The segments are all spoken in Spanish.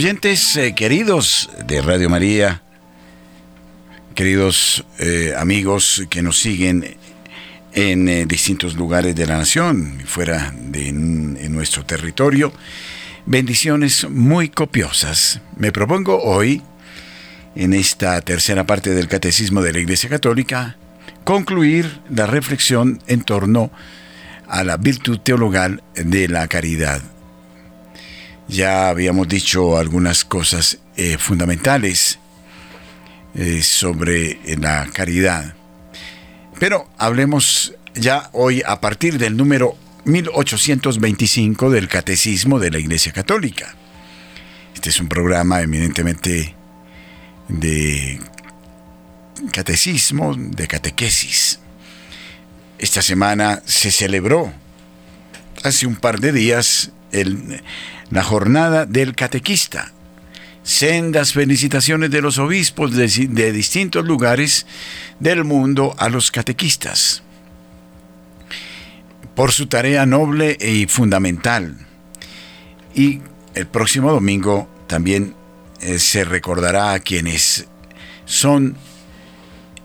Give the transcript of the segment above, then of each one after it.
Oyentes eh, queridos de Radio María, queridos eh, amigos que nos siguen en eh, distintos lugares de la nación, fuera de nuestro territorio, bendiciones muy copiosas. Me propongo hoy, en esta tercera parte del Catecismo de la Iglesia Católica, concluir la reflexión en torno a la virtud teologal de la caridad ya habíamos dicho algunas cosas eh, fundamentales eh, sobre la caridad. Pero hablemos ya hoy a partir del número 1825 del Catecismo de la Iglesia Católica. Este es un programa eminentemente de catecismo, de catequesis. Esta semana se celebró hace un par de días el la jornada del catequista. Sendas felicitaciones de los obispos de, distintos lugares del mundo a los catequistas por su tarea noble y fundamental. Y el próximo domingo también eh, se recordará a quienes son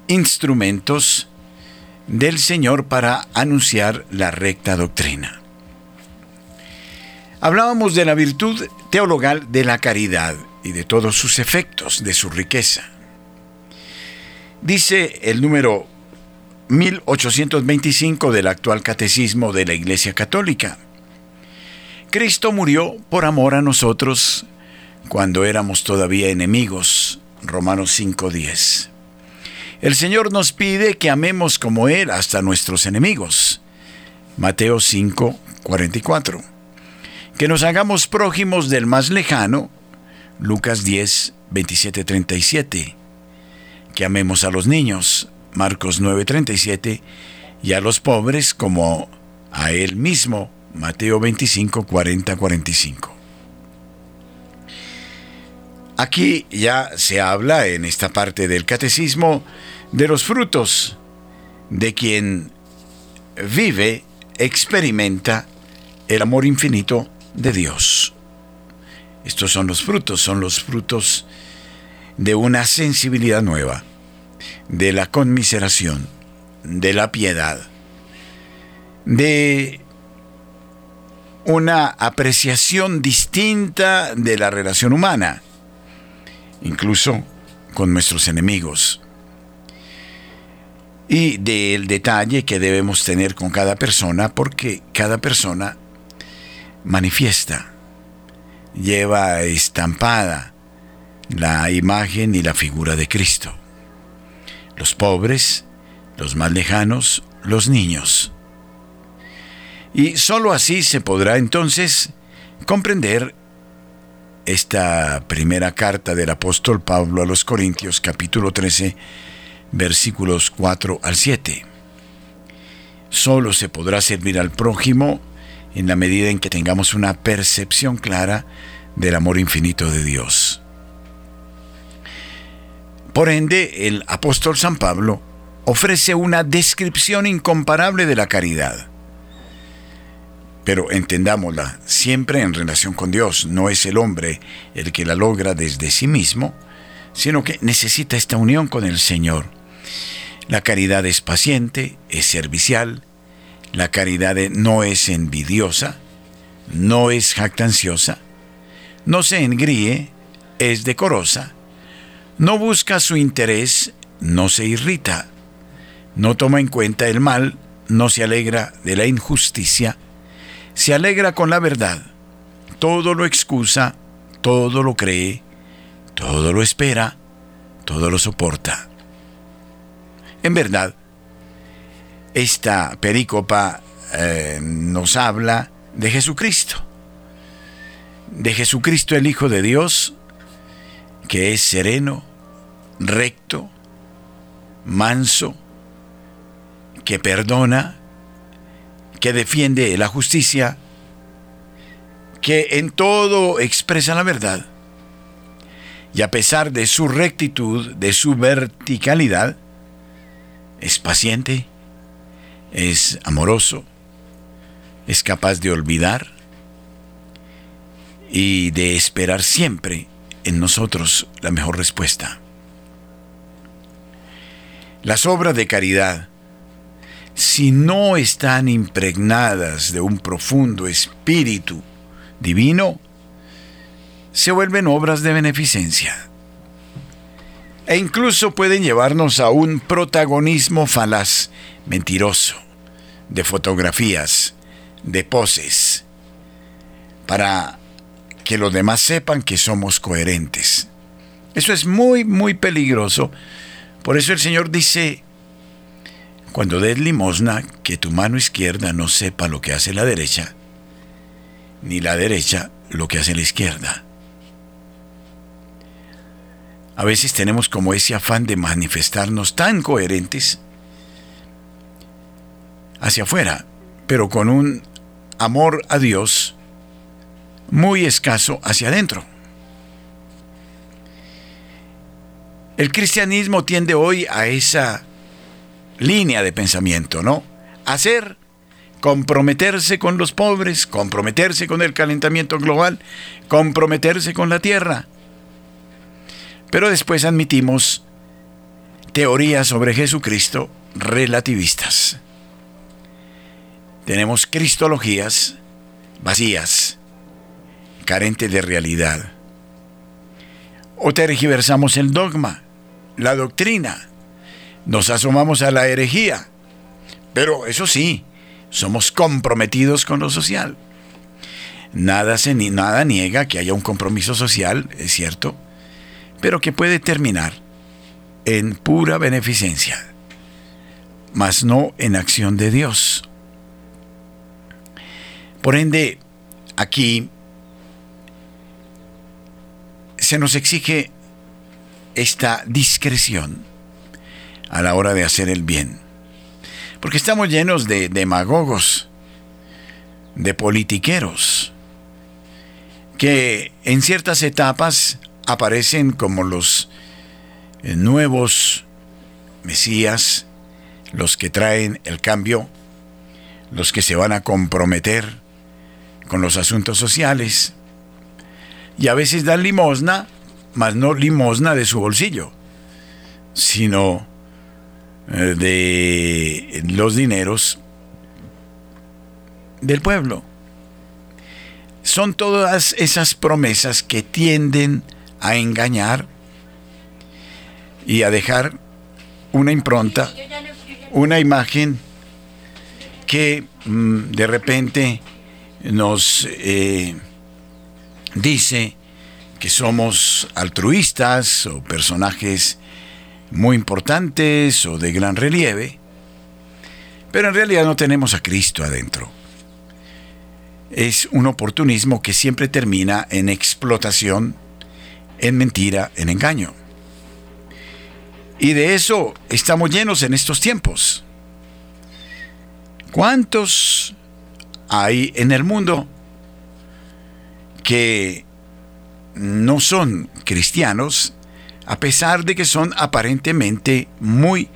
instrumentos del Señor para anunciar la recta doctrina. Hablábamos de la virtud teologal de la caridad y de todos sus efectos, de su riqueza. Dice el número 1825 del actual catecismo de la Iglesia Católica. Cristo murió por amor a nosotros cuando éramos todavía enemigos. Romanos 5:10. El Señor nos pide que amemos como Él hasta nuestros enemigos. Mateo 5:44 que nos hagamos prójimos del más lejano, Lucas 10, 27, 37, que amemos a los niños, Marcos 9, 37, y a los pobres como a Él mismo, Mateo 25, 40, 45. Aquí ya se habla en esta parte del catecismo de los frutos de quien vive, experimenta el amor infinito de Dios. Estos son los frutos, son los frutos de una sensibilidad nueva, de la conmiseración, de la piedad, de una apreciación distinta de la relación humana, incluso con nuestros enemigos, y del detalle que debemos tener con cada persona, porque cada persona manifiesta, lleva estampada la imagen y la figura de Cristo. Los pobres, los más lejanos, los niños. Y sólo así se podrá entonces comprender esta primera carta del apóstol Pablo a los Corintios capítulo 13 versículos 4 al 7. Solo se podrá servir al prójimo en la medida en que tengamos una percepción clara del amor infinito de Dios. Por ende, el apóstol San Pablo ofrece una descripción incomparable de la caridad. Pero entendámosla siempre en relación con Dios. No es el hombre el que la logra desde sí mismo, sino que necesita esta unión con el Señor. La caridad es paciente, es servicial, la caridad no es envidiosa, no es jactanciosa, no se engríe, es decorosa, no busca su interés, no se irrita, no toma en cuenta el mal, no se alegra de la injusticia, se alegra con la verdad, todo lo excusa, todo lo cree, todo lo espera, todo lo soporta. En verdad, esta perícopa eh, nos habla de Jesucristo, de Jesucristo el Hijo de Dios, que es sereno, recto, manso, que perdona, que defiende la justicia, que en todo expresa la verdad. Y a pesar de su rectitud, de su verticalidad, es paciente, es amoroso, es capaz de olvidar y de esperar siempre en nosotros la mejor respuesta. Las obras de caridad, si no están impregnadas de un profundo espíritu divino, se vuelven obras de beneficencia. E incluso pueden llevarnos a un protagonismo falaz, mentiroso, de fotografías, de poses, para que los demás sepan que somos coherentes. Eso es muy, muy peligroso. Por eso el Señor dice, cuando des limosna, que tu mano izquierda no sepa lo que hace la derecha, ni la derecha lo que hace la izquierda. A veces tenemos como ese afán de manifestarnos tan coherentes hacia afuera, pero con un amor a Dios muy escaso hacia adentro. El cristianismo tiende hoy a esa línea de pensamiento, ¿no? Hacer, comprometerse con los pobres, comprometerse con el calentamiento global, comprometerse con la tierra. Pero después admitimos teorías sobre Jesucristo relativistas. Tenemos cristologías vacías, carente de realidad. O tergiversamos el dogma, la doctrina, nos asomamos a la herejía, pero eso sí, somos comprometidos con lo social. Nada, se, nada niega que haya un compromiso social, es cierto, pero que puede terminar en pura beneficencia, mas no en acción de Dios. Por ende, aquí se nos exige esta discreción a la hora de hacer el bien. Porque estamos llenos de demagogos, de politiqueros, que en ciertas etapas aparecen como los eh, nuevos mesías, los que traen el cambio, los que se van a comprometer con los asuntos sociales, y a veces dan limosna, mas no limosna de su bolsillo, sino eh, de los dineros del pueblo. Son todas esas promesas que tienden a engañar y a dejar una impronta, una imagen que mm, de repente nos eh, dice que somos altruistas o personajes muy importantes o de gran relieve, pero en realidad no tenemos a Cristo adentro. Es un oportunismo que siempre termina en explotación, en mentira, en engaño. Y de eso estamos llenos en estos tiempos. ¿Cuántos hay en el mundo que no son cristianos, a pesar de que son aparentemente muy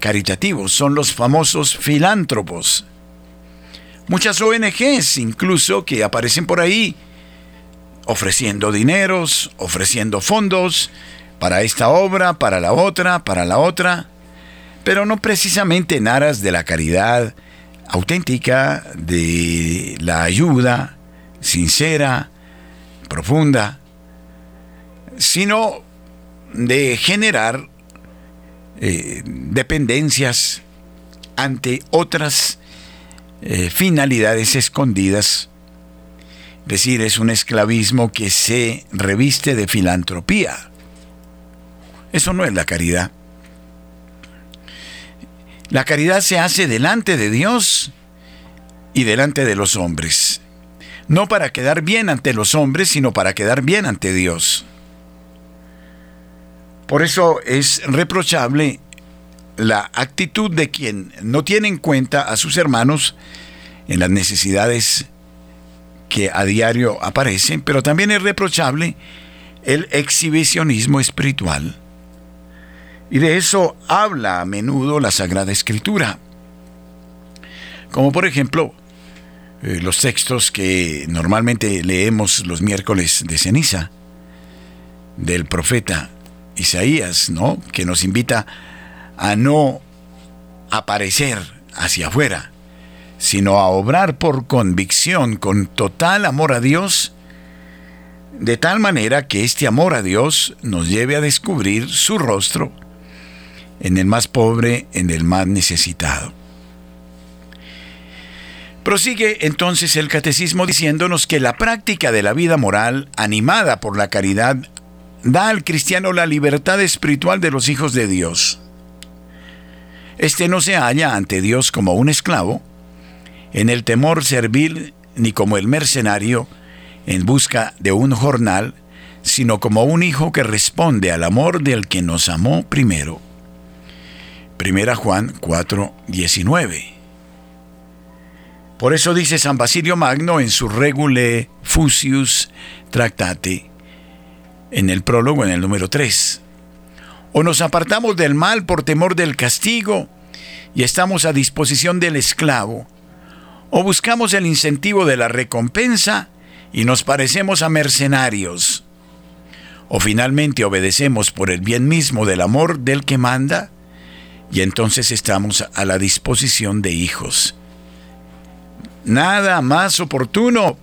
caritativos, son los famosos filántropos. Muchas ONGs incluso que aparecen por ahí ofreciendo dineros, ofreciendo fondos para esta obra, para la otra, para la otra, pero no precisamente en aras de la caridad auténtica, de la ayuda, sincera, profunda, sino de generar eh, dependencias ante otras eh, finalidades escondidas. Es decir, es un esclavismo que se reviste de filantropía. Eso no es la caridad. La caridad se hace delante de Dios y delante de los hombres no para quedar bien ante los hombres, sino para quedar bien ante Dios. Por eso es reprochable la actitud de quien no tiene en cuenta a sus hermanos en las necesidades que a diario aparecen, pero también es reprochable el exhibicionismo espiritual. Y de eso habla a menudo la Sagrada Escritura. Como por ejemplo, eh, los textos que normalmente leemos los miércoles de ceniza del profeta Isaías, ¿no? Que nos invita a no aparecer hacia afuera, sino a obrar por convicción, con total amor a Dios, de tal manera que este amor a Dios nos lleve a descubrir su rostro en el más pobre, en el más necesitado. Prosigue entonces el catecismo diciéndonos que la práctica de la vida moral, animada por la caridad, da al cristiano la libertad espiritual de los hijos de Dios. Este no se halla ante Dios como un esclavo, en el temor servil, ni como el mercenario en busca de un jornal, sino como un hijo que responde al amor del que nos amó primero. Primera Juan 4, 19. Por eso dice San Basilio Magno en su Regule Fusius Tractate, en el prólogo, en el número 3. O nos apartamos del mal por temor del castigo y estamos a disposición del esclavo, o buscamos el incentivo de la recompensa y nos parecemos a mercenarios, o finalmente obedecemos por el bien mismo del amor del que manda, y entonces estamos a la disposición de hijos nada más oportuno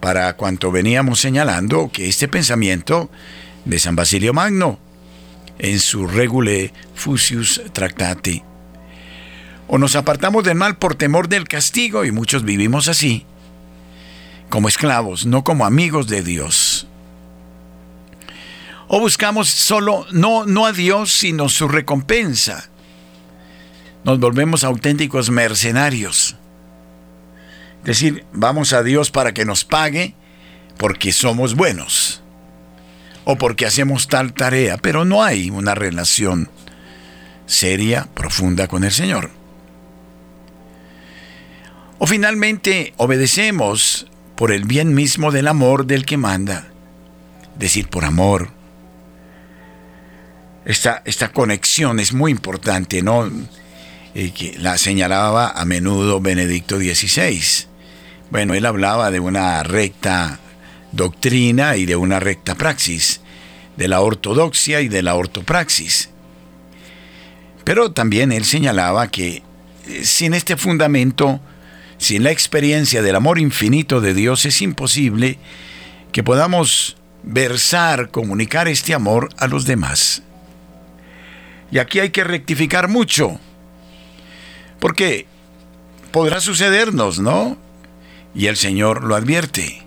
para cuanto veníamos señalando que este pensamiento de San Basilio Magno en su Regule Fusius Tractate. O nos apartamos del mal por temor del castigo y muchos vivimos así, como esclavos, no como amigos de Dios. O buscamos solo, no, no a Dios, sino su recompensa. Nos volvemos auténticos mercenarios decir, vamos a Dios para que nos pague porque somos buenos o porque hacemos tal tarea, pero no hay una relación seria, profunda con el Señor. O finalmente obedecemos por el bien mismo del amor del que manda, decir por amor. Esta, esta conexión es muy importante, ¿no? Eh, que la señalaba a menudo Benedicto XVI. Bueno, él hablaba de una recta doctrina y de una recta praxis, de la ortodoxia y de la ortopraxis. Pero también él señalaba que eh, sin este fundamento, sin la experiencia del amor infinito de Dios, es imposible que podamos versar, comunicar este amor a los demás. Y aquí hay que rectificar mucho, porque podrá sucedernos, ¿no? Y el Señor lo advierte.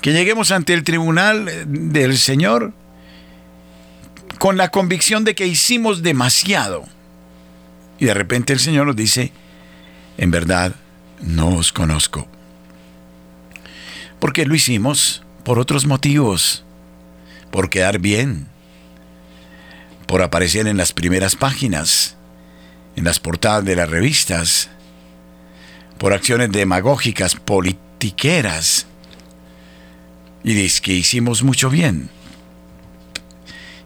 Que lleguemos ante el tribunal del Señor con la convicción de que hicimos demasiado. Y de repente el Señor nos dice, en verdad, no os conozco. Porque lo hicimos por otros motivos, por quedar bien, por aparecer en las primeras páginas, en las portadas de las revistas, por acciones demagógicas, politiqueras, y dice que hicimos mucho bien.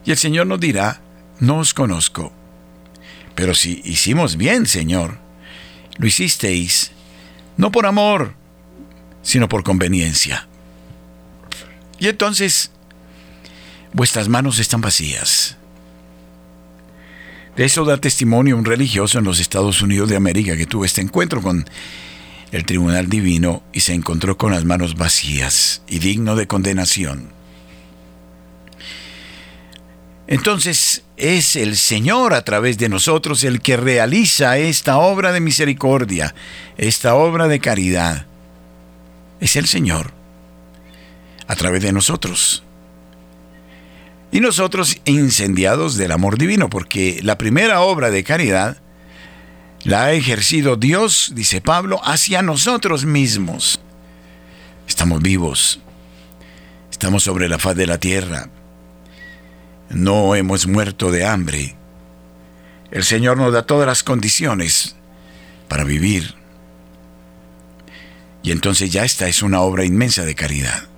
Y el Señor nos dirá, no os conozco. Pero si hicimos bien, Señor, lo hicisteis no por amor, sino por conveniencia. Y entonces, vuestras manos están vacías. De eso da testimonio un religioso en los Estados Unidos de América que tuvo este encuentro con el tribunal divino y se encontró con las manos vacías y digno de condenación. Entonces es el Señor a través de nosotros el que realiza esta obra de misericordia, esta obra de caridad. Es el Señor a través de nosotros y nosotros incendiados del amor divino, porque la primera obra de caridad la ha ejercido Dios, dice Pablo, hacia nosotros mismos. Estamos vivos, estamos sobre la faz de la tierra, no hemos muerto de hambre. El Señor nos da todas las condiciones para vivir. Y entonces ya esta es una obra inmensa de caridad.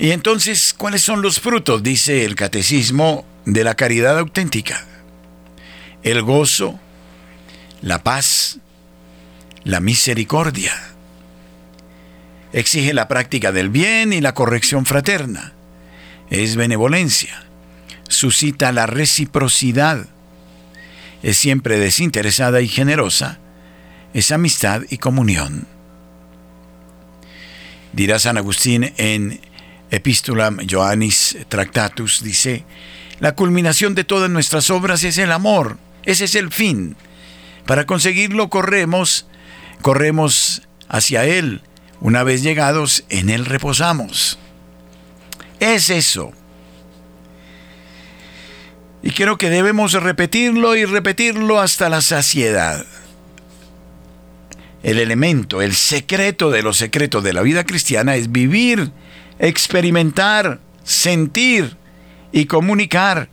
Y entonces, ¿cuáles son los frutos? Dice el catecismo de la caridad auténtica. El gozo, la paz, la misericordia. Exige la práctica del bien y la corrección fraterna. Es benevolencia. Suscita la reciprocidad. Es siempre desinteresada y generosa. Es amistad y comunión. Dirá San Agustín en Epistulam Joannis Tractatus, dice, la culminación de todas nuestras obras es el amor, ese es el fin. Para conseguirlo corremos, corremos hacia Él. Una vez llegados, en Él reposamos. Es eso. Y creo que debemos repetirlo y repetirlo hasta la saciedad. El elemento, el secreto de los secretos de la vida cristiana es vivir, experimentar, sentir y comunicar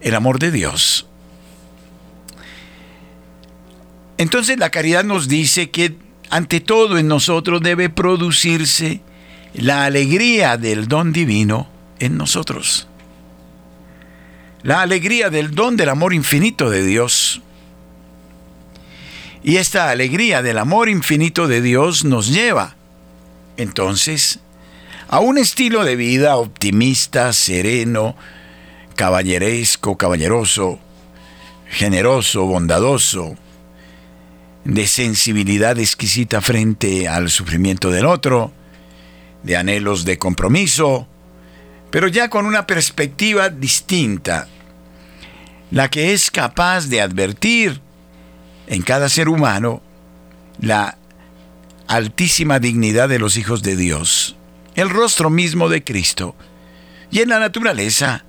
el amor de Dios. Entonces la caridad nos dice que ante todo en nosotros debe producirse la alegría del don divino en nosotros. La alegría del don del amor infinito de Dios. Y esta alegría del amor infinito de Dios nos lleva, entonces, a un estilo de vida optimista, sereno, caballeresco, caballeroso, generoso, bondadoso, de sensibilidad exquisita frente al sufrimiento del otro, de anhelos de compromiso, pero ya con una perspectiva distinta, la que es capaz de advertir en cada ser humano la altísima dignidad de los hijos de Dios, el rostro mismo de Cristo, y en la naturaleza,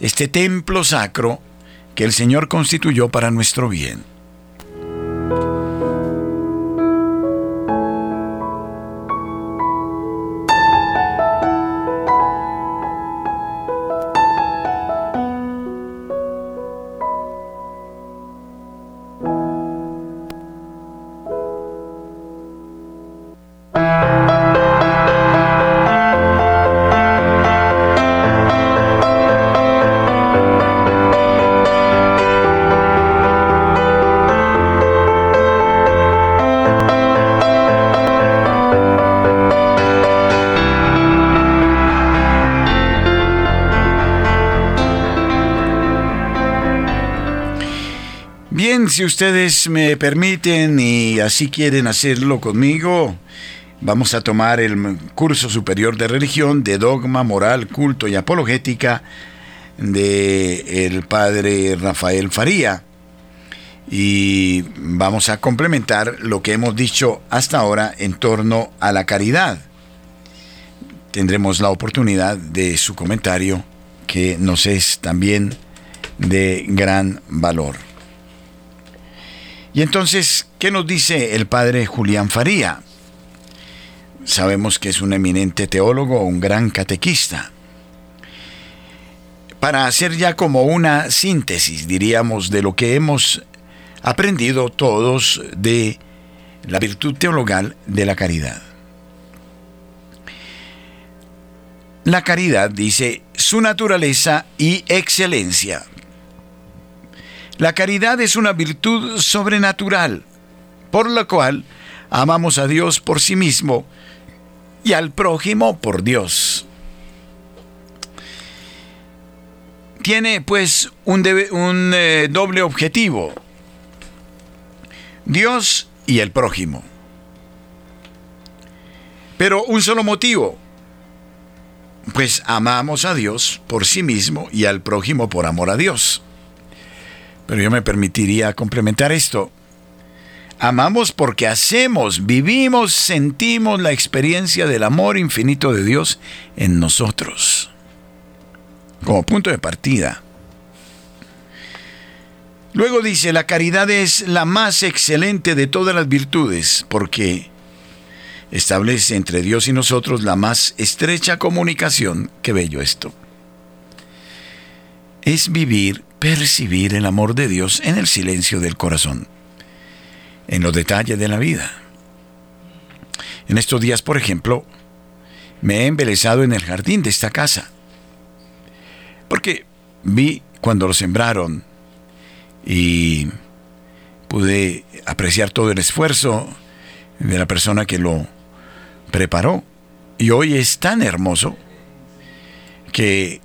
este templo sacro que el Señor constituyó para nuestro bien. Si ustedes me permiten y así quieren hacerlo conmigo, vamos a tomar el curso superior de religión de dogma, moral, culto y apologética de el padre Rafael Faría. Y vamos a complementar lo que hemos dicho hasta ahora en torno a la caridad. Tendremos la oportunidad de su comentario que nos es también de gran valor. Y entonces, ¿qué nos dice el padre Julián Faría? Sabemos que es un eminente teólogo, un gran catequista. Para hacer ya como una síntesis, diríamos, de lo que hemos aprendido todos de la virtud teologal de la caridad. La caridad dice su naturaleza y excelencia. La caridad es una virtud sobrenatural, por la cual amamos a Dios por sí mismo y al prójimo por Dios. Tiene pues un, eh, doble objetivo, Dios y el prójimo. Pero un solo motivo, pues amamos a Dios por sí mismo y al prójimo por amor a Dios. Pero yo me permitiría complementar esto. Amamos porque hacemos, vivimos, sentimos la experiencia del amor infinito de Dios en nosotros. Como punto de partida. Luego dice, la caridad es la más excelente de todas las virtudes porque establece entre Dios y nosotros la más estrecha comunicación. Qué bello esto. Es vivir percibir el amor de Dios en el silencio del corazón, en los detalles de la vida. En estos días, por ejemplo, me he embelezado en el jardín de esta casa, porque vi cuando lo sembraron y pude apreciar todo el esfuerzo de la persona que lo preparó. Y hoy es tan hermoso que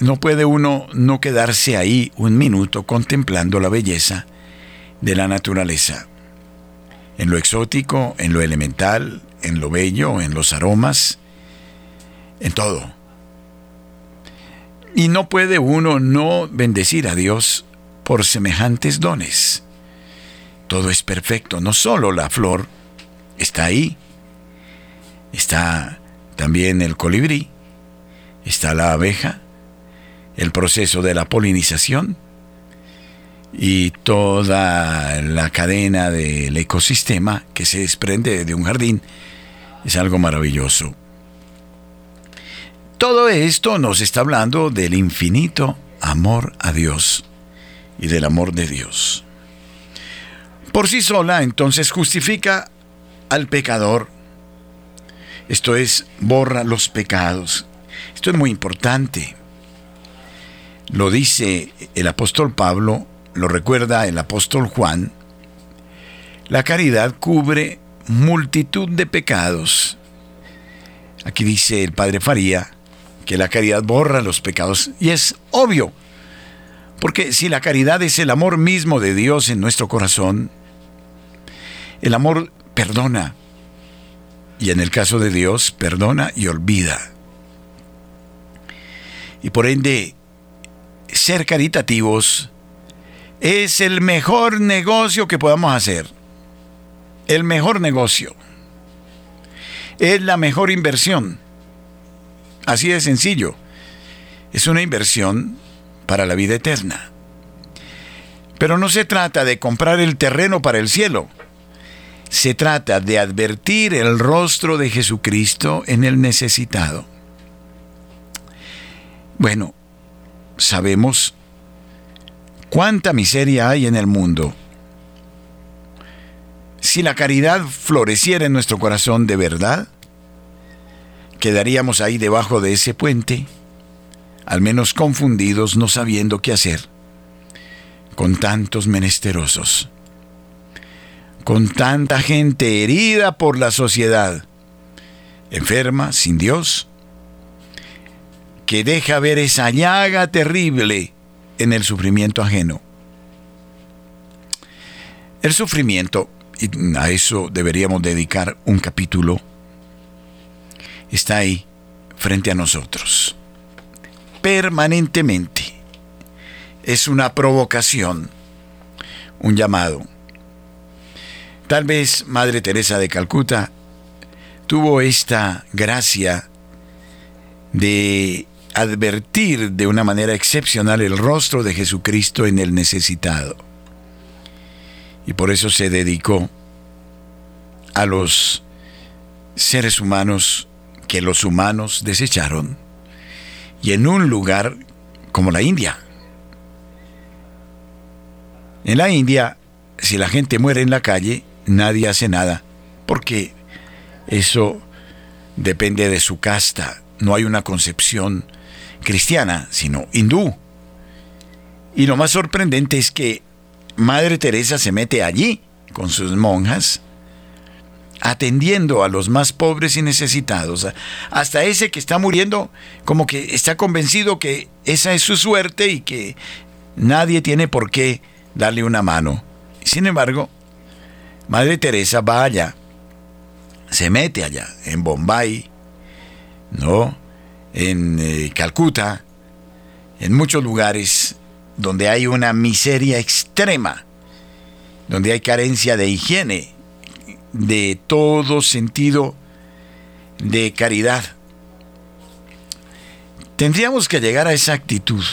no puede uno no quedarse ahí un minuto contemplando la belleza de la naturaleza. En lo exótico, en lo elemental, en lo bello, en los aromas, en todo. Y no puede uno no bendecir a Dios por semejantes dones. Todo es perfecto, no solo la flor está ahí, está también el colibrí, está la abeja, el proceso de la polinización y toda la cadena del ecosistema que se desprende de un jardín es algo maravilloso. Todo esto nos está hablando del infinito amor a Dios y del amor de Dios. Por sí sola, entonces justifica al pecador. Esto es, borra los pecados. Esto es muy importante. Lo dice el apóstol Pablo, lo recuerda el apóstol Juan. La caridad cubre multitud de pecados. Aquí dice el padre Faría que la caridad borra los pecados. Y es obvio, porque si la caridad es el amor mismo de Dios en nuestro corazón, el amor perdona. Y en el caso de Dios, perdona y olvida. Y por ende, ser caritativos es el mejor negocio que podamos hacer. El mejor negocio. Es la mejor inversión. Así de sencillo. Es una inversión para la vida eterna. Pero no se trata de comprar el terreno para el cielo. Se trata de advertir el rostro de Jesucristo en el necesitado. Bueno, sabemos cuánta miseria hay en el mundo. Si la caridad floreciera en nuestro corazón de verdad, quedaríamos ahí debajo de ese puente, al menos confundidos, no sabiendo qué hacer, con tantos menesterosos, con tanta gente herida por la sociedad, enferma, sin Dios, que deja ver esa llaga terrible en el sufrimiento ajeno. El sufrimiento, y a eso deberíamos dedicar un capítulo, está ahí frente a nosotros, permanentemente. Es una provocación, un llamado. Tal vez Madre Teresa de Calcuta tuvo esta gracia de advertir de una manera excepcional el rostro de Jesucristo en el necesitado. Y por eso se dedicó a los seres humanos que los humanos desecharon y en un lugar como la India. En la India, si la gente muere en la calle, nadie hace nada, porque eso depende de su casta, no hay una concepción cristiana, sino hindú. Y lo más sorprendente es que Madre Teresa se mete allí con sus monjas, atendiendo a los más pobres y necesitados, hasta ese que está muriendo, como que está convencido que esa es su suerte y que nadie tiene por qué darle una mano. Sin embargo, Madre Teresa va allá, se mete allá, en Bombay, ¿no? En eh, Calcuta, en muchos lugares donde hay una miseria extrema, donde hay carencia de higiene, de todo sentido de caridad. Tendríamos que llegar a esa actitud.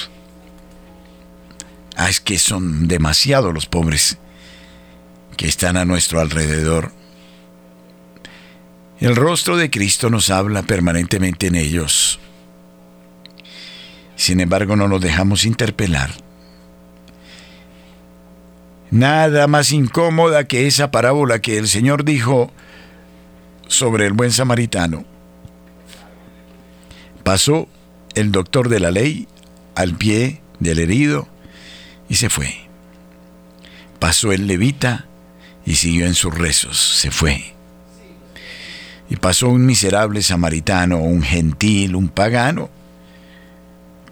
Ah, es que son demasiados los pobres que están a nuestro alrededor. El rostro de Cristo nos habla permanentemente en ellos. Sin embargo, no nos dejamos interpelar. Nada más incómoda que esa parábola que el Señor dijo sobre el buen samaritano. Pasó el doctor de la ley al pie del herido y se fue. pasó el levita y siguió en sus rezos, se fue. Y pasó un miserable samaritano, un gentil, un pagano.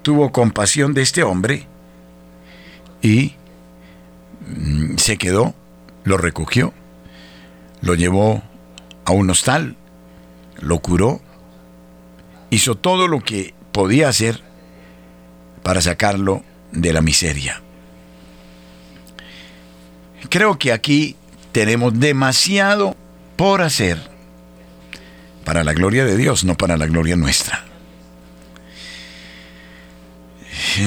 Tuvo compasión de este hombre y mm, se quedó, lo recogió, lo llevó a un hostal, lo curó, hizo todo lo que podía hacer para sacarlo de la miseria. Creo que aquí tenemos demasiado por hacer para la gloria de Dios, no para la gloria nuestra.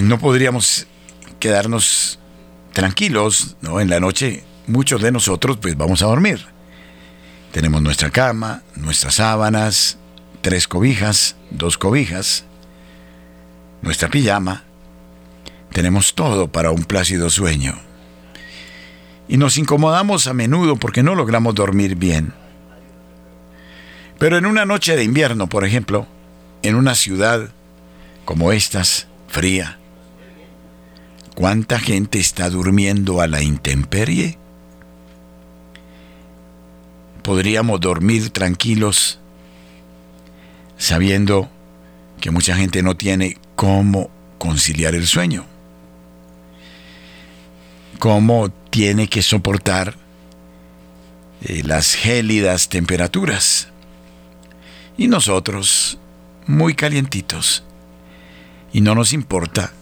No podríamos quedarnos tranquilos, ¿no? En la noche muchos de nosotros pues vamos a dormir. Tenemos nuestra cama, nuestras sábanas, tres cobijas, dos cobijas, nuestra pijama. Tenemos todo para un plácido sueño. Y nos incomodamos a menudo porque no logramos dormir bien. Pero en una noche de invierno, por ejemplo, en una ciudad como estas, ¿cuánta gente está durmiendo a la intemperie? Podríamos dormir tranquilos sabiendo que mucha gente no tiene cómo conciliar el sueño, cómo tiene que soportar eh, las gélidas temperaturas. Y nosotros, muy calientitos, y no nos importa.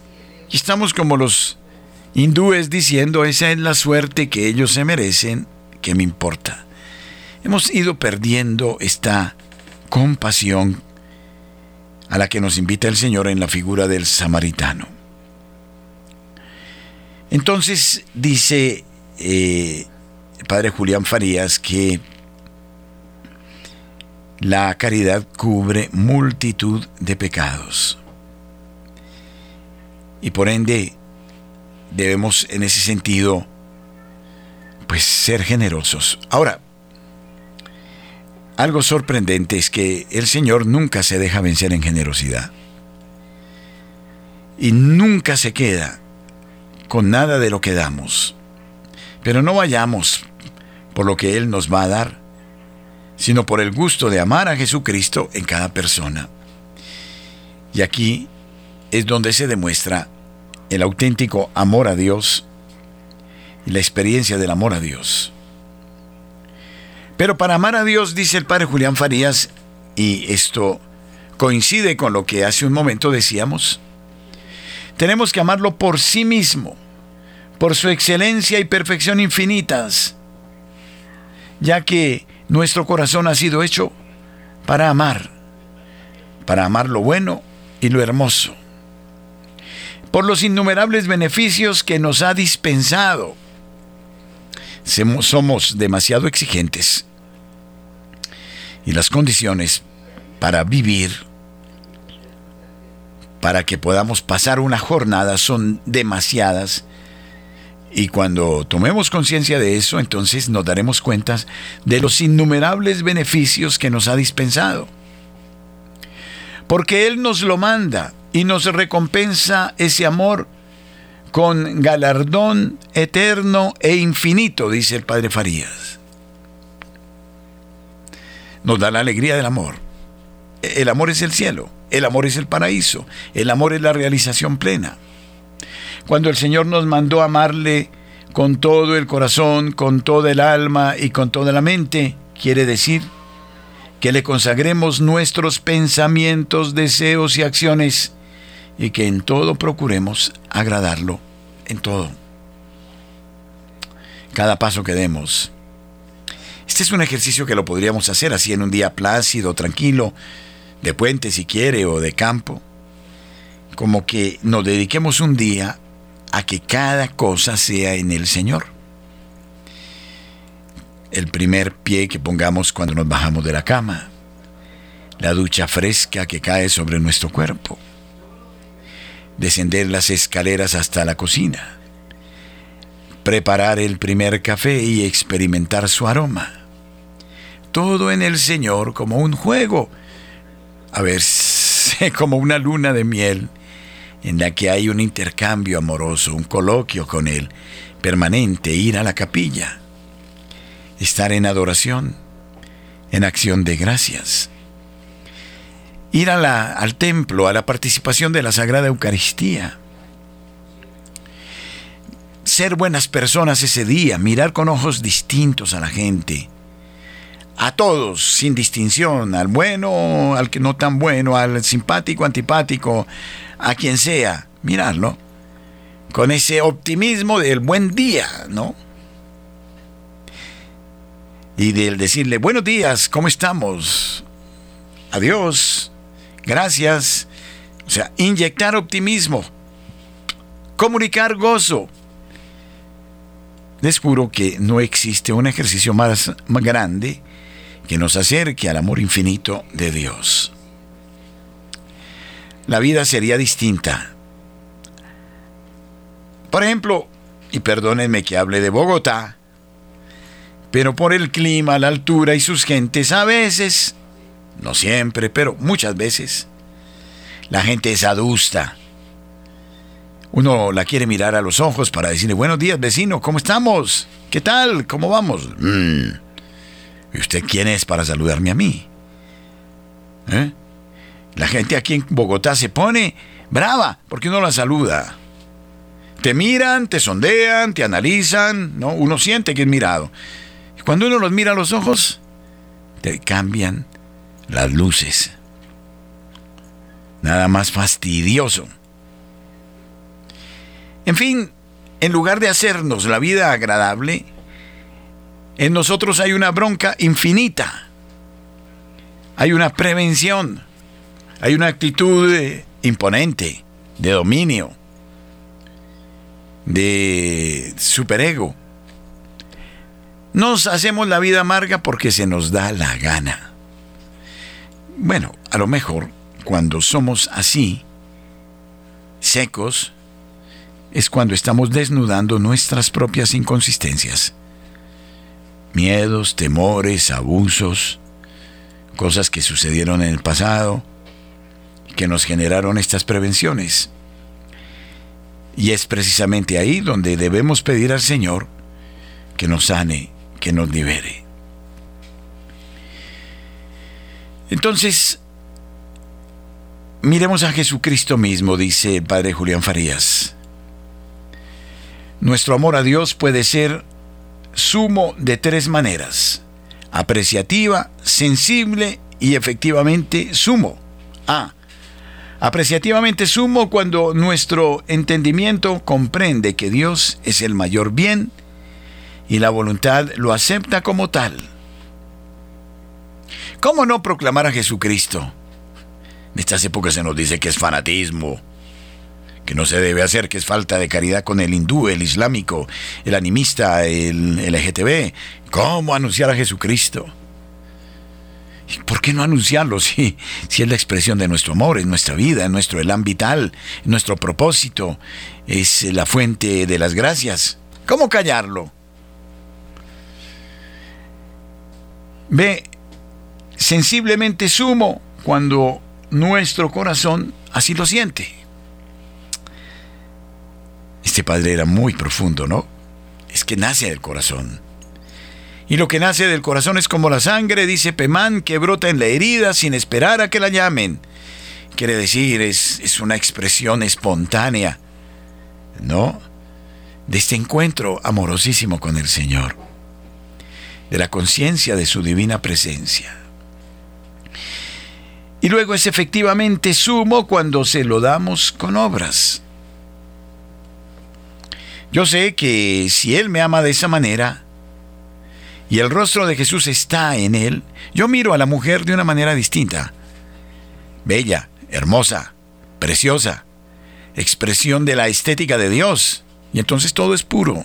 Y estamos como los hindúes diciendo, esa es la suerte que ellos se merecen, que me importa. Hemos ido perdiendo esta compasión a la que nos invita el Señor en la figura del samaritano. Entonces dice eh, el padre Julián Farías que la caridad cubre multitud de pecados. Y por ende debemos en ese sentido pues ser generosos. Ahora, algo sorprendente es que el Señor nunca se deja vencer en generosidad. Y nunca se queda con nada de lo que damos. Pero no vayamos por lo que Él nos va a dar, sino por el gusto de amar a Jesucristo en cada persona. Y aquí es donde se demuestra el auténtico amor a Dios y la experiencia del amor a Dios. Pero para amar a Dios, dice el padre Julián Farías, y esto coincide con lo que hace un momento decíamos, tenemos que amarlo por sí mismo, por su excelencia y perfección infinitas, ya que nuestro corazón ha sido hecho para amar, para amar lo bueno y lo hermoso, por los innumerables beneficios que nos ha dispensado. Somos demasiado exigentes. Y las condiciones para vivir, para que podamos pasar una jornada son demasiadas. Y cuando tomemos conciencia de eso, entonces nos daremos cuenta de los innumerables beneficios que nos ha dispensado. Porque Él nos lo manda y nos recompensa ese amor con galardón eterno e infinito, dice el Padre Farías. Nos da la alegría del amor. El amor es el cielo, el amor es el paraíso, el amor es la realización plena. Cuando el Señor nos mandó amarle con todo el corazón, con toda el alma y con toda la mente, quiere decir que le consagremos nuestros pensamientos, deseos y acciones y que en todo procuremos agradarlo en todo. Cada paso que demos. Este es un ejercicio que lo podríamos hacer así en un día plácido, tranquilo, de puente si quiere o de campo. Como que nos dediquemos un día a que cada cosa sea en el Señor. El primer pie que pongamos cuando nos bajamos de la cama. La ducha fresca que cae sobre nuestro cuerpo descender las escaleras hasta la cocina, preparar el primer café y experimentar su aroma. Todo en el Señor como un juego, a ver, como una luna de miel en la que hay un intercambio amoroso, un coloquio con Él, permanente, ir a la capilla, estar en adoración, en acción de gracias, ir al templo, a la participación de la Sagrada Eucaristía, ser buenas personas ese día, mirar con ojos distintos a la gente, a todos, sin distinción, al bueno, al que no tan bueno, al simpático, antipático, a quien sea, mirarlo, con ese optimismo del buen día, ¿no? Y del decirle, buenos días, ¿cómo estamos? Adiós, gracias. O sea, inyectar optimismo, comunicar gozo. Les juro que no existe un ejercicio más, más grande que nos acerque al amor infinito de Dios. La vida sería distinta. Por ejemplo, y perdónenme que hable de Bogotá, pero por el clima, la altura y sus gentes a veces, no siempre, pero muchas veces, la gente es adusta. Uno la quiere mirar a los ojos para decirle, buenos días vecino, ¿cómo estamos? ¿Qué tal? ¿Cómo vamos? Mm. ¿Y usted quién es para saludarme a mí? ¿Eh? La gente aquí en Bogotá se pone brava porque uno la saluda. Te miran, te sondean, te analizan, ¿no? Uno siente que es mirado. Y cuando uno los mira a los ojos, te cambian las luces. Nada más fastidioso. En fin, en lugar de hacernos la vida agradable, en nosotros hay una bronca infinita. Hay una prevención. Hay una actitud imponente, de dominio, de superego. Nos hacemos la vida amarga porque se nos da la gana. Bueno, a lo mejor cuando somos así, secos, es cuando estamos desnudando nuestras propias inconsistencias miedos, temores, abusos, cosas que sucedieron en el pasado, que nos generaron estas prevenciones. Y es precisamente ahí donde debemos pedir al Señor que nos sane, que nos libere. Entonces, miremos a Jesucristo mismo, dice el Padre Julián Farías. Nuestro amor a Dios puede ser sumo de tres maneras. Apreciativa, sensible y efectivamente sumo. A. Apreciativamente sumo cuando nuestro entendimiento comprende que Dios es el mayor bien y la voluntad lo acepta como tal. ¿Cómo no proclamar a Jesucristo? En estas épocas se nos dice que es fanatismo, que no se debe hacer, que es falta de caridad con el hindú, el islámico, el animista, el LGTB. ¿Cómo anunciar a Jesucristo? ¿Por qué no anunciarlo si, si es la expresión de nuestro amor, es nuestra vida, es nuestro elán vital, nuestro propósito, es la fuente de las gracias? ¿Cómo callarlo? Ve, sensiblemente sumo cuando nuestro corazón así lo siente. Este padre era muy profundo, ¿no? Es que nace del corazón. Y lo que nace del corazón es como la sangre, dice Pemán, que brota en la herida sin esperar a que la llamen. Quiere decir, es, es una expresión espontánea, ¿no? De este encuentro amorosísimo con el Señor, de la conciencia de su divina presencia. Y luego es efectivamente sumo cuando se lo damos con obras. Yo sé que si Él me ama de esa manera y el rostro de Jesús está en Él, yo miro a la mujer de una manera distinta. Bella, hermosa, preciosa, expresión de la estética de Dios. Y entonces todo es puro.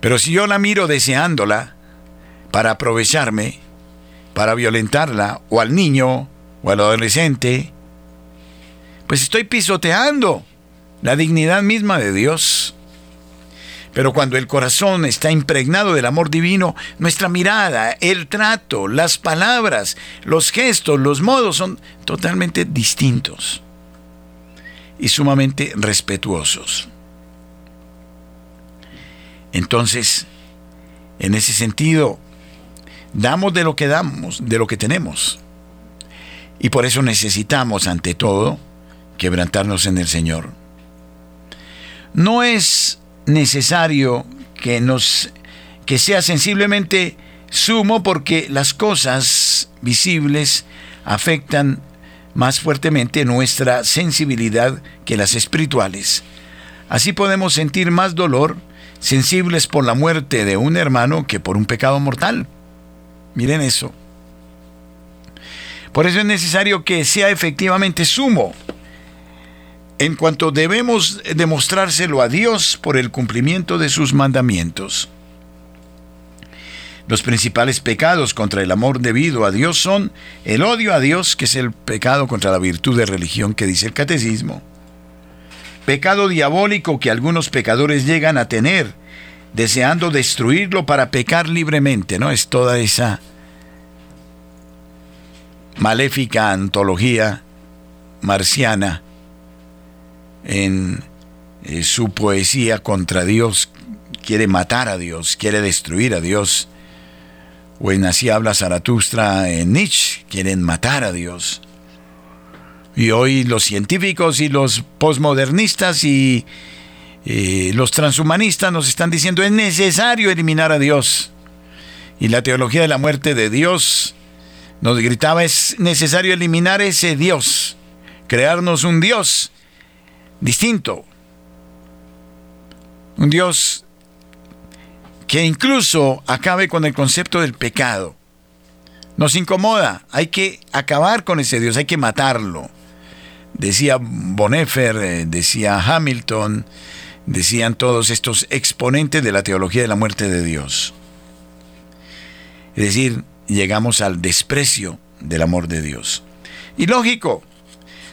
Pero si yo la miro deseándola para aprovecharme, para violentarla, o al niño, o al adolescente, pues estoy pisoteando la dignidad misma de Dios. Pero cuando el corazón está impregnado del amor divino, nuestra mirada, el trato, las palabras, los gestos, los modos son totalmente distintos y sumamente respetuosos. Entonces, en ese sentido, damos de lo que damos, de lo que tenemos. Y por eso necesitamos, ante todo, quebrantarnos en el Señor. No es necesario que nos que sea sensiblemente sumo porque las cosas visibles afectan más fuertemente nuestra sensibilidad que las espirituales. Así podemos sentir más dolor sensibles por la muerte de un hermano que por un pecado mortal. Miren eso. Por eso es necesario que sea efectivamente sumo, en cuanto debemos demostrárselo a Dios por el cumplimiento de sus mandamientos. Los principales pecados contra el amor debido a Dios son el odio a Dios, que es el pecado contra la virtud de religión que dice el catecismo, pecado diabólico que algunos pecadores llegan a tener, deseando destruirlo para pecar libremente, ¿no? Es toda esa maléfica antología marciana en eh, su poesía contra Dios, quiere matar a Dios, quiere destruir a Dios. O en Así habla Zaratustra en Nietzsche, quieren matar a Dios. Y hoy los científicos y los posmodernistas y, los transhumanistas nos están diciendo es necesario eliminar a Dios. Y la teología de la muerte de Dios nos gritaba es necesario eliminar ese Dios, crearnos un Dios distinto. Un Dios que incluso acabe con el concepto del pecado. Nos incomoda, hay que acabar con ese Dios, hay que matarlo decía Bonhoeffer, eh, decía Hamilton, decían todos estos exponentes de la teología de la muerte de Dios. Es decir, llegamos al desprecio del amor de Dios. Y lógico,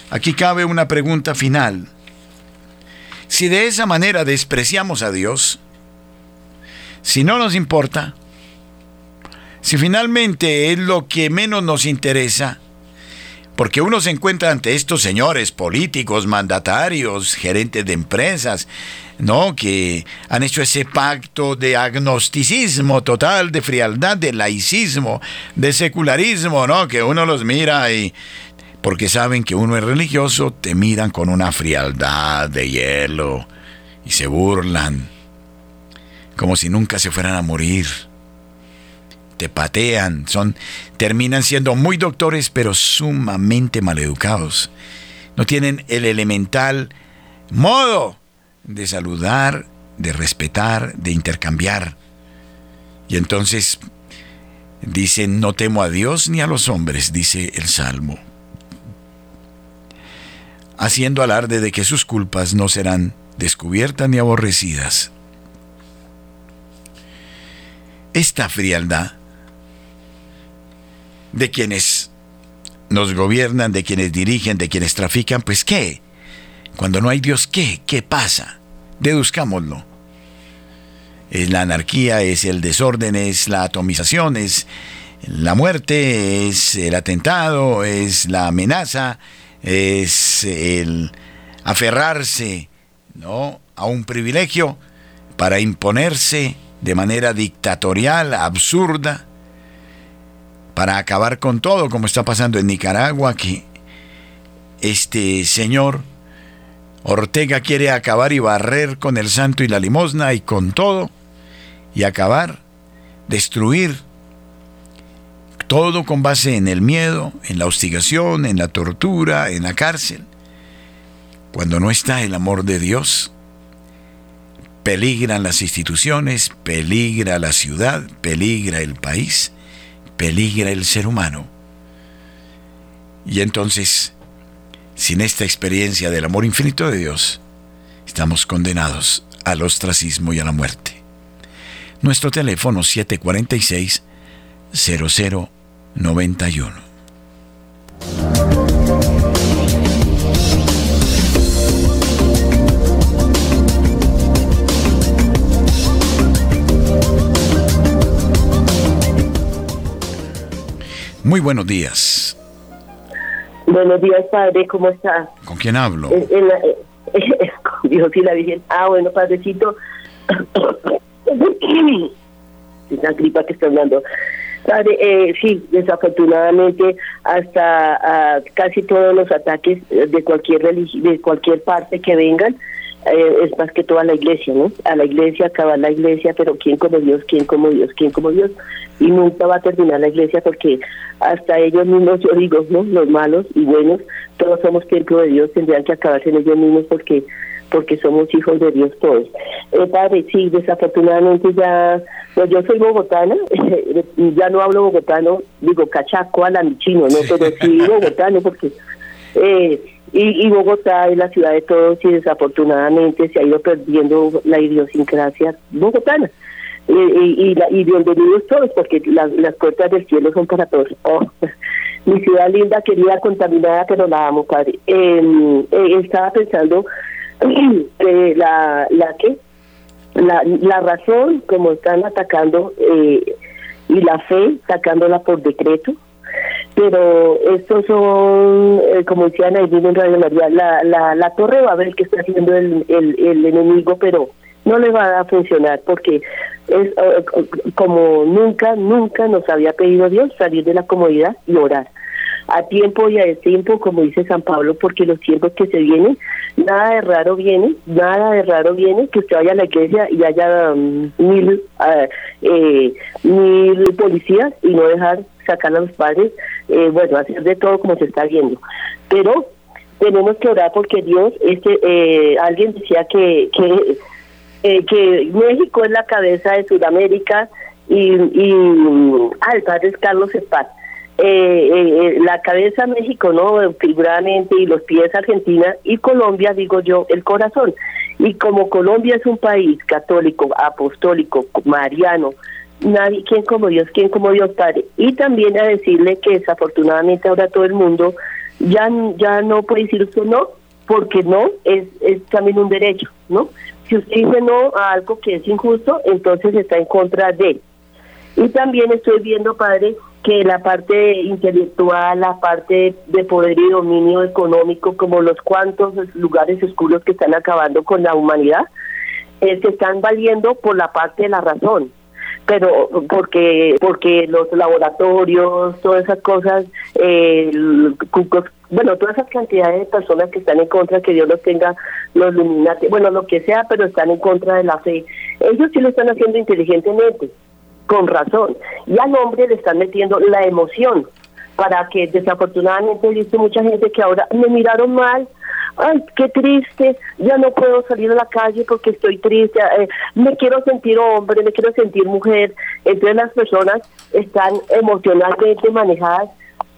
aquí cabe una pregunta final. Si de esa manera despreciamos a Dios, si no nos importa, si finalmente es lo que menos nos interesa, porque uno se encuentra ante estos señores políticos, mandatarios, gerentes de empresas, ¿no? Que han hecho ese pacto de agnosticismo total, de frialdad, de laicismo, de secularismo, ¿no? Que uno los mira y porque saben que uno es religioso, te miran con una frialdad de hielo y se burlan, como si nunca se fueran a morir te patean, son, terminan siendo muy doctores, pero sumamente maleducados. No tienen el elemental modo de saludar, de respetar, de intercambiar. Y entonces dicen, no temo a Dios ni a los hombres, dice el Salmo, haciendo alarde de que sus culpas no serán descubiertas ni aborrecidas. Esta frialdad de quienes nos gobiernan, de quienes dirigen, de quienes trafican, pues ¿qué? Cuando no hay Dios, ¿qué? ¿Qué pasa? Deduzcámoslo. Es la anarquía, es el desorden, es la atomización, es la muerte, es el atentado, es la amenaza, es el aferrarse ¿no? a un privilegio para imponerse de manera dictatorial, absurda, para acabar con todo, como está pasando en Nicaragua, que este señor Ortega quiere acabar y barrer con el santo y la limosna y con todo, y acabar, destruir todo con base en el miedo, en la hostigación, en la tortura, en la cárcel. Cuando no está el amor de Dios, peligran las instituciones, peligra la ciudad, peligra el país peligra el ser humano. Y entonces, sin esta experiencia del amor infinito de Dios, estamos condenados al ostracismo y a la muerte. Nuestro teléfono 746 0091. Muy buenos días. Buenos días, padre, ¿cómo está? ¿Con quién hablo? En, Dios y la Virgen. Ah, bueno, padrecito. la gripa que está hablando. Padre, eh, sí, desafortunadamente hasta ah, casi todos los ataques de cualquier de cualquier parte que vengan eh, es más que toda la iglesia, ¿no? A la iglesia, acabar la iglesia, pero ¿quién como Dios? ¿Quién como Dios? ¿Quién como Dios? Y nunca va a terminar la iglesia porque hasta ellos mismos, yo digo, ¿no? Los malos y buenos, todos somos templo de Dios, tendrían que acabarse en ellos mismos porque porque somos hijos de Dios todos. Eh, padre, sí, desafortunadamente ya, pues yo soy bogotana, ya no hablo bogotano, digo cachaco, alamichino, ¿no? Pero sí bogotano porque... Eh, y, Bogotá es la ciudad de todos y desafortunadamente se ha ido perdiendo la idiosincrasia bogotana. y, y, y, bienvenidos todos porque las puertas del cielo son para todos. Oh, mi ciudad linda, querida, contaminada, pero la amo, padre. Em, eh, estaba pensando eh, la, la que la, la razón como están atacando eh, y la fe sacándola por decreto pero estos son, eh, como decían ahí en Radio María, la, la, la torre va a ver que está haciendo el, el, el enemigo, pero no le va a funcionar porque es eh, como nunca, nunca nos había pedido Dios salir de la comodidad y orar. A tiempo y a tiempo, como dice San Pablo, porque los tiempos que se vienen, nada de raro viene, nada de raro viene que usted vaya a la iglesia y haya mm, mil, ah, eh, mil policías y no dejar sacar a los padres, eh, bueno, hacer de todo como se está viendo. Pero tenemos que orar porque Dios, este, eh, alguien decía que, que, eh, México es la cabeza de Sudamérica y, y ah, el padre es Carlos Espat. la cabeza México, ¿no? Figuradamente, y los pies Argentina, y Colombia, digo yo, el corazón. Y como Colombia es un país católico, apostólico, mariano, nadie, ¿quién como Dios? ¿Quién como Dios Padre? Y también a decirle que desafortunadamente ahora todo el mundo ya, ya no puede decir usted no, porque no es, es también un derecho, ¿no? Si usted dice no a algo que es injusto, entonces está en contra de él. Y también estoy viendo, padre, que la parte intelectual, la parte de poder y dominio económico, como los cuantos lugares oscuros que están acabando con la humanidad, eh, se están valiendo por la parte de la razón. Pero porque porque los laboratorios, todas esas cosas, eh, bueno, todas esas cantidades de personas que están en contra, que Dios los tenga, los Illuminati, bueno, lo que sea, pero están en contra de la fe, ellos sí lo están haciendo inteligentemente, con razón, y al hombre le están metiendo la emoción, para que desafortunadamente he mucha gente que ahora me miraron mal, ay, qué triste, ya no puedo salir a la calle porque estoy triste, eh, me quiero sentir hombre, me quiero sentir mujer. Entonces las personas están emocionalmente manejadas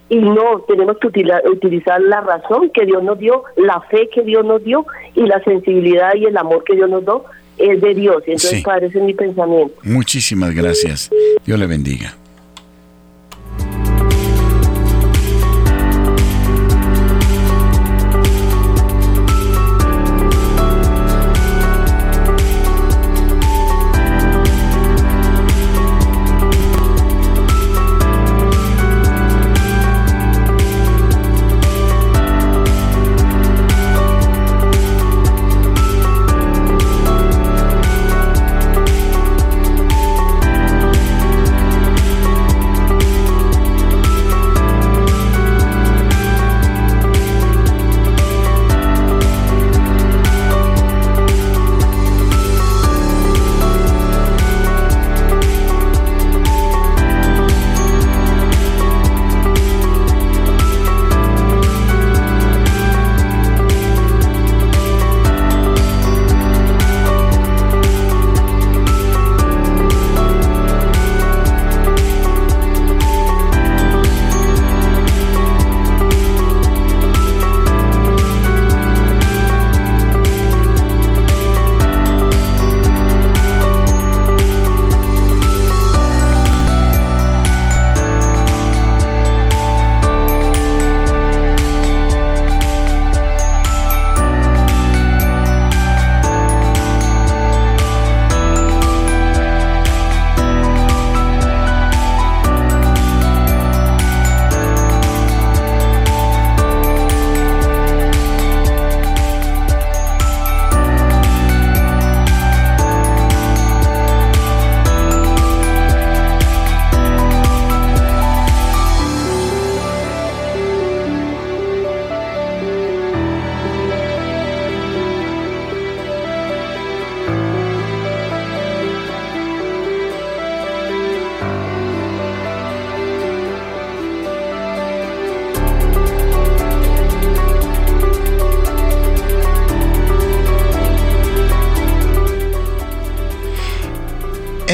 y no, tenemos que utilizar la razón que Dios nos dio, la fe que Dios nos dio y la sensibilidad y el amor que Dios nos dio es de Dios. Entonces, parece mi pensamiento. Muchísimas gracias. Dios le bendiga.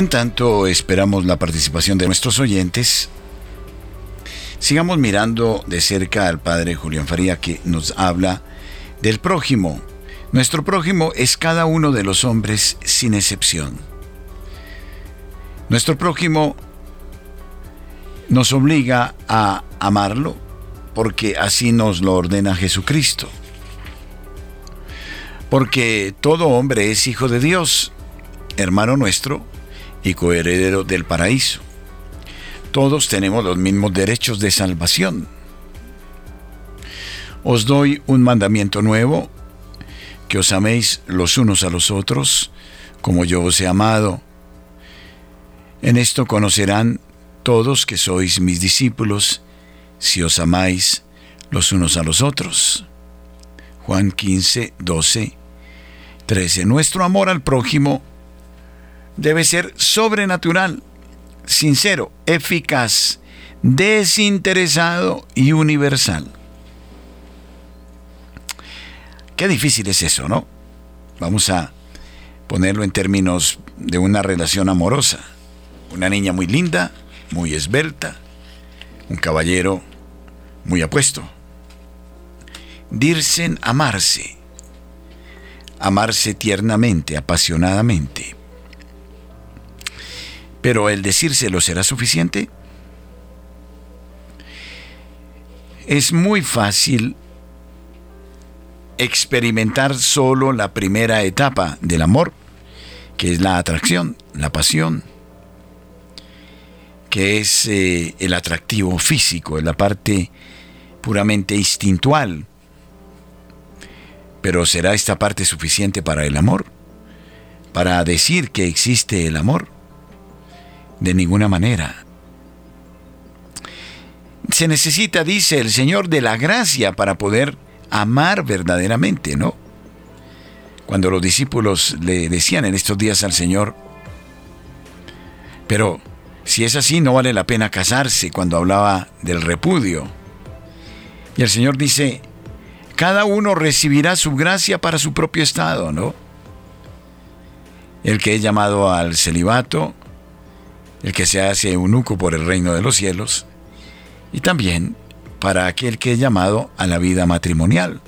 Tanto, esperamos la participación de nuestros oyentes. Sigamos mirando de cerca al padre Julián Faría que nos habla del prójimo. Nuestro prójimo es cada uno de los hombres sin excepción. Nuestro prójimo nos obliga a amarlo porque así nos lo ordena Jesucristo. Porque todo hombre es hijo de Dios, hermano nuestro y coheredero del paraíso. Todos tenemos los mismos derechos de salvación. Os doy un mandamiento nuevo, que os améis los unos a los otros, como yo os he amado. En esto conocerán todos que sois mis discípulos, si os amáis los unos a los otros. Juan 15, 12, 13. Nuestro amor al prójimo debe ser sobrenatural, sincero, eficaz, desinteresado y universal. Qué difícil es eso, ¿no? Vamos a ponerlo en términos de una relación amorosa. Una niña muy linda, muy esbelta, un caballero muy apuesto. Dirsen amarse, amarse tiernamente, apasionadamente. Pero el decírselo será suficiente. Es muy fácil experimentar solo la primera etapa del amor, que es la atracción, la pasión, que es eh, el atractivo físico, la parte puramente instintual. Pero ¿será esta parte suficiente para el amor? ¿Para decir que existe el amor? De ninguna manera. Se necesita, dice el Señor, de la gracia para poder amar verdaderamente, ¿no? Cuando los discípulos le decían en estos días al Señor, pero si es así, no vale la pena casarse cuando hablaba del repudio. Y el Señor dice, cada uno recibirá su gracia para su propio estado, ¿no? El que es llamado al celibato, el que se hace eunuco por el reino de los cielos, y también para aquel que es llamado a la vida matrimonial.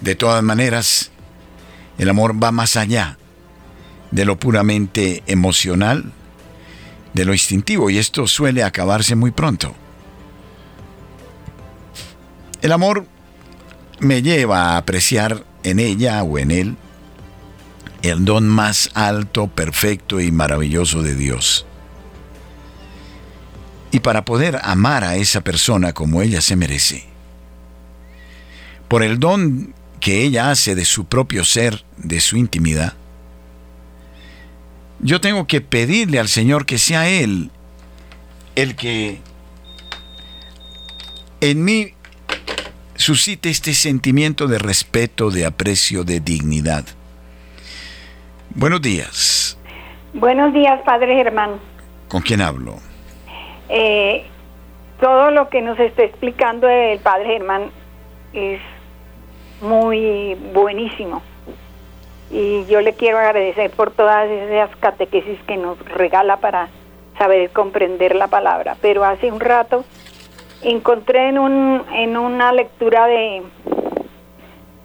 De todas maneras, el amor va más allá de lo puramente emocional, de lo instintivo, y esto suele acabarse muy pronto. El amor me lleva a apreciar en ella o en él el don más alto, perfecto y maravilloso de Dios. Y para poder amar a esa persona como ella se merece, por el don que ella hace de su propio ser, de su intimidad, yo tengo que pedirle al Señor que sea Él el que en mí suscite este sentimiento de respeto, de aprecio, de dignidad. Buenos días. Buenos días, Padre Germán. ¿Con quién hablo? Eh, todo lo que nos está explicando el Padre Germán es muy buenísimo y yo le quiero agradecer por todas esas catequesis que nos regala para saber comprender la palabra. Pero hace un rato encontré en, un, en una lectura de,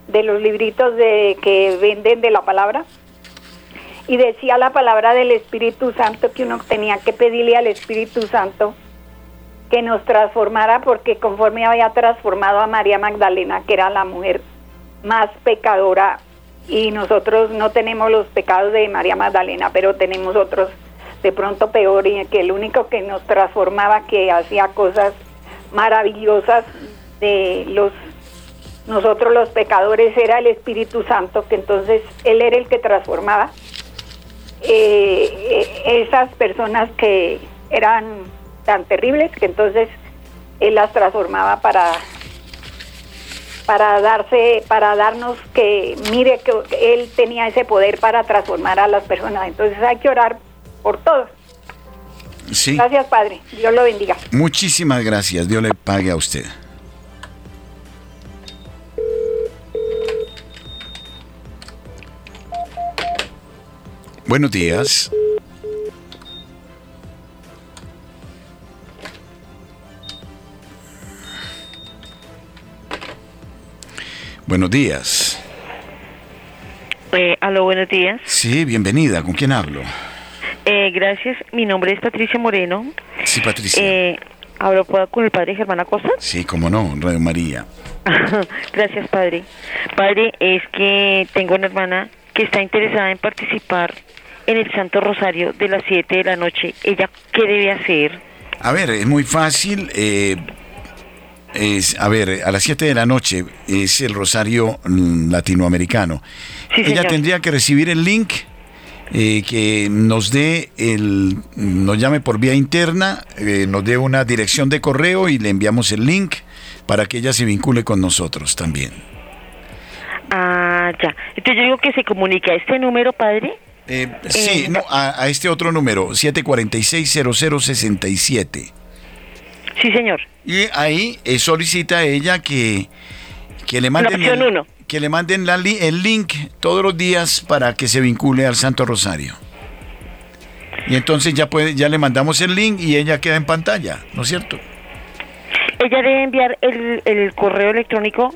de los libritos de, que venden de la palabra y decía la palabra del Espíritu Santo que uno tenía que pedirle al Espíritu Santo que nos transformara porque conforme había transformado a María Magdalena, que era la mujer más pecadora y nosotros no tenemos los pecados de María Magdalena, pero tenemos otros de pronto peor y que el único que nos transformaba, que hacía cosas maravillosas de los nosotros los pecadores era el Espíritu Santo, que entonces él era el que transformaba eh, eh, esas personas que eran tan terribles, que entonces él las transformaba para para darse, para darnos que mire que él tenía ese poder para transformar a las personas. Entonces hay que orar por todos. Sí. Gracias, Padre. Dios lo bendiga. Muchísimas gracias. Dios le pague a usted. Buenos días. Buenos días. Eh, aló, buenos días. Sí, bienvenida. ¿Con quién hablo? Eh, gracias. Mi nombre es Patricia Moreno. Sí, Patricia. Eh, ¿Hablo con el padre Germán Acosta? Sí, cómo no, Radio María. gracias, padre. Padre, es que tengo una hermana que está interesada en participar en el Santo Rosario de las 7 de la noche. ¿Ella qué debe hacer? A ver, es muy fácil. Eh, es, a ver, a las 7 de la noche es el Rosario mm, Latinoamericano. Sí, Ella señor. tendría que recibir el link, eh, que nos dé el, nos llame por vía interna, eh, nos dé una dirección de correo y le enviamos el link para que ella se vincule con nosotros también. Ah, ya. Entonces yo digo que se comunique a este número, padre. Eh, sí, Eh, no, a, a este otro número, 746-0067. Sí, señor. Y ahí eh, solicita a ella que, que le manden, el, uno. que le manden la li- el link todos los días para que se vincule al Santo Rosario. Y entonces ya, puede, ya le mandamos el link y ella queda en pantalla, ¿no es cierto? Ella debe enviar el, el correo electrónico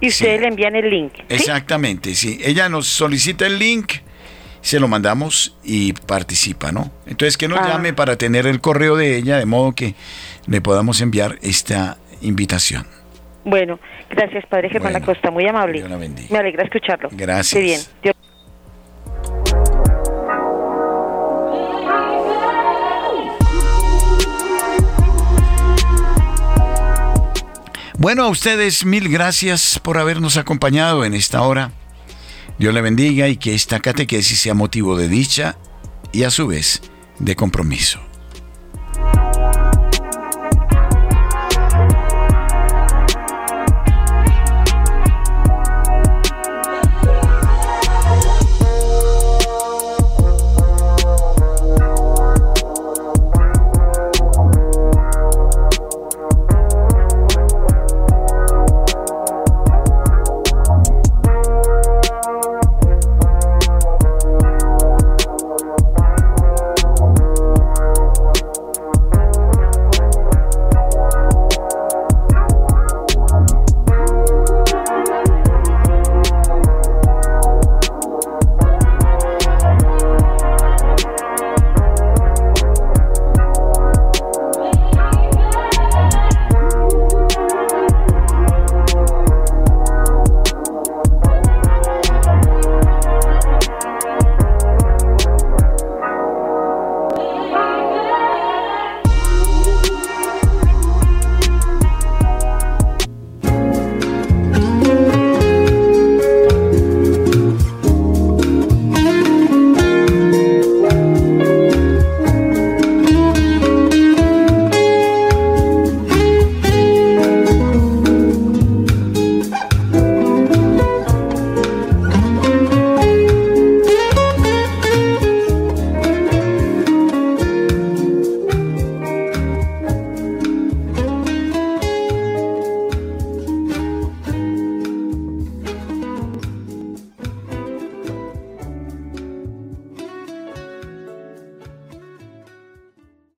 y Sí. ustedes le envían el link. ¿sí? Exactamente, sí. Ella nos solicita el link, se lo mandamos y participa, ¿no? Entonces que nos Ah. llame para tener el correo de ella, de modo que le podamos enviar esta invitación. Bueno, gracias, padre Germán Bueno, Acosta, muy amable. Dios la bendiga. Me alegra escucharlo. Gracias. Qué bien. Dios- Bueno, a ustedes mil gracias por habernos acompañado en esta hora. Dios le bendiga y que esta catequesis sea motivo de dicha y a su vez de compromiso.